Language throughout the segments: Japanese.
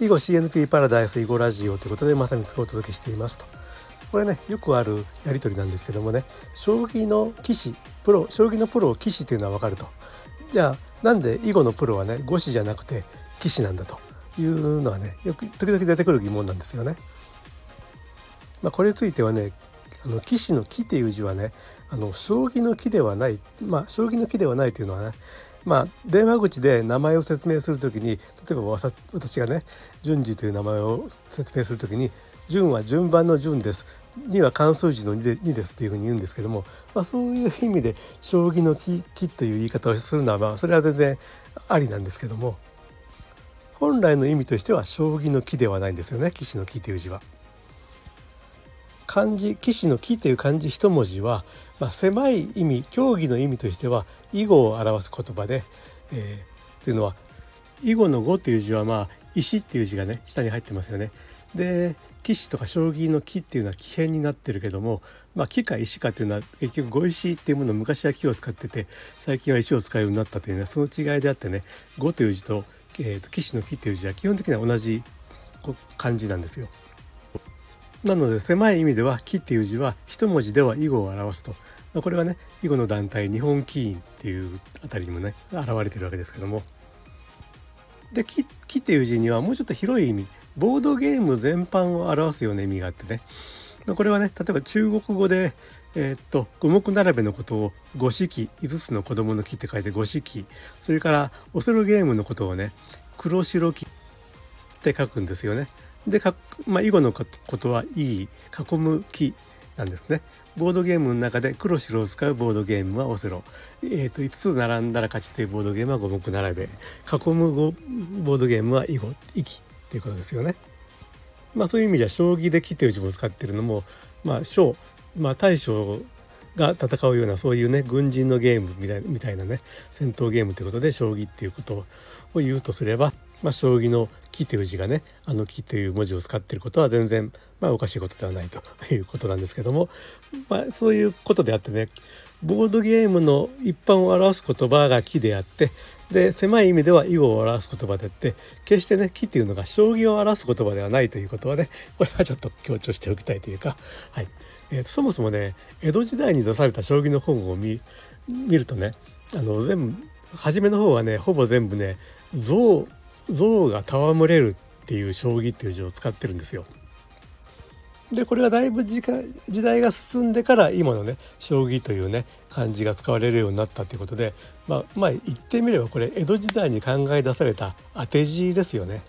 囲碁 CNP パラダイス囲碁ラジオということでまさにお届けしていますと。これねよくあるやり取りなんですけどもね将棋の棋士プロ将棋のプロを棋士というのは分かるとじゃあなんで囲碁のプロはね碁士じゃなくて棋士なんだというのはねよく時々出てくる疑問なんですよね。まあ、これについてはねあの棋士の棋っていう字はねあの将棋の棋ではないまあ将棋の棋ではないというのはねまあ電話口で名前を説明する時に例えば私がね順次という名前を説明する時に順は順番の順ですには漢数字の2で ,2 ですというふうに言うんですけども、まあ、そういう意味で将棋の木木という言い方をするのは、まあ、それは全然ありなんですけども本来の意味としては将棋の木ではないんですよね棋士の木という字は。漢字棋士の木という漢字一文字は、まあ、狭い意味競技の意味としては囲碁を表す言葉で、えー、というのは囲碁の碁という字はまあ石っていう字がね下に入ってますよね。で棋士とか将棋の木っていうのは木片になってるけども、まあ、木か石かっていうのは結局碁石っていうものを昔は木を使ってて最近は石を使うようになったというのはその違いであってね「碁」という字と,、えーと、騎士の木っていう字は基本的には同じ漢字なんですよ。なので狭い意味では「木」っていう字は一文字では囲碁を表すと。これはね囲碁の団体日本棋院っていうあたりにもね現れてるわけですけども。で木「」っていう字にはもうちょっと広い意味ボードゲーム全般を表すような意味があってねこれはね例えば中国語で、えー、っと五目並べのことを五色5つの子供の木って書いて五色それからオセロゲームのことをね黒白木って書くんですよね。でか、まあ、囲碁のことはいい囲む木なんですね。ボードゲームの中で黒白を使うボードゲームはオセロ、えー、と5つ並んだら勝ちというボードゲームは五目並べ囲むボードゲームは囲碁息っていうことですよね。まあそういう意味では将棋で木という字も使ってるのもまあ将まあ大将が戦うようなそういうね軍人のゲームみたいみたいなね戦闘ゲームということで将棋っていうことを言うとすれば、まあ、将棋の「木」という字がねあの「木」という文字を使ってることは全然、まあ、おかしいことではないということなんですけども、まあ、そういうことであってねボードゲームの一般を表す言葉が「木」であってで狭い意味では囲碁を表す言葉であって決してね木っていうのが将棋を表す言葉ではないということはねこれはちょっと強調しておきたいというか、はい。えー、そもそもね江戸時代に出された将棋の本を見るとねあの全部初めの方はねほぼ全部ね象象が戯れるっていう将棋っていう字を使ってるんですよ。でこれがだいぶ時間時代が進んでから今のね将棋というね漢字が使われるようになったということでまあまあ言ってみればこれ江戸時代に考え出された当て字ですよね。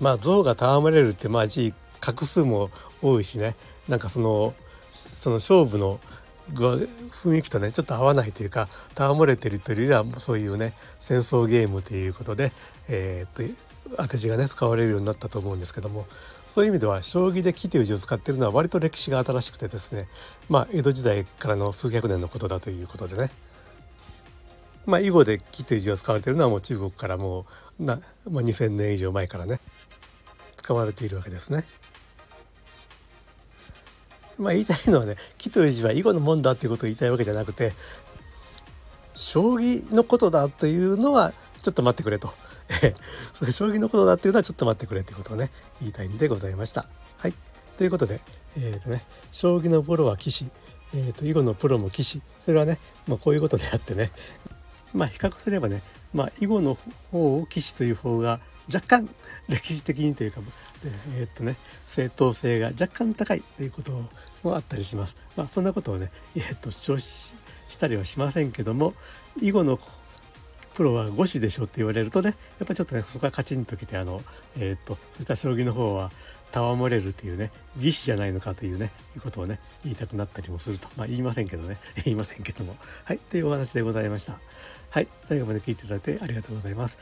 まあ象が戯れるってまあ字画数も多いしねなんかそのその勝負の雰囲気とねちょっと合わないというか戯れてるというよりはそういうね戦争ゲームということで、えー、っと当て字がね使われるようになったと思うんですけどもそういう意味では将棋で「木」という字を使ってるのは割と歴史が新しくてですねまあ江戸時代からの数百年のことだということでねまあ囲碁で「木」という字を使われてるのはもう中国からもうな、まあ、2,000年以上前からね使われているわけですね。まあ言いたいのはね「木」という字は囲碁のもんだっていうことを言いたいわけじゃなくて将棋のことだというのはちょっと待ってくれと。それ将棋のことだっていうのはちょっと待ってくれっていうことをね言いたいんでございました。はい。ということで、えーとね、将棋のプロは棋士、えーと、囲碁のプロも棋士。それはね、まあ、こういうことであってね。まあ比較すればね、まあ、囲碁の方を棋士という方が若干歴史的にというか、えー、っとね正当性が若干高いということもあったりします。まあ、そんなことをね、えー、っと主張したりはしませんけども囲碁のプロは5子でしょって言われるとねやっぱちょっとねそこがカチンときてあのえー、っとそうした将棋の方は戯れるっていうね義士じゃないのかというねいうことをね言いたくなったりもするとまあ言いませんけどね 言いませんけども。はいというお話でございました。はい最後まで聞いていただいてありがとうございます。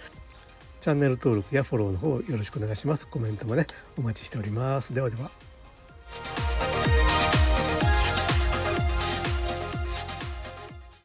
チャンネル登録やフォローの方よろしくお願いします。コメントもね、お待ちしております。ではでは。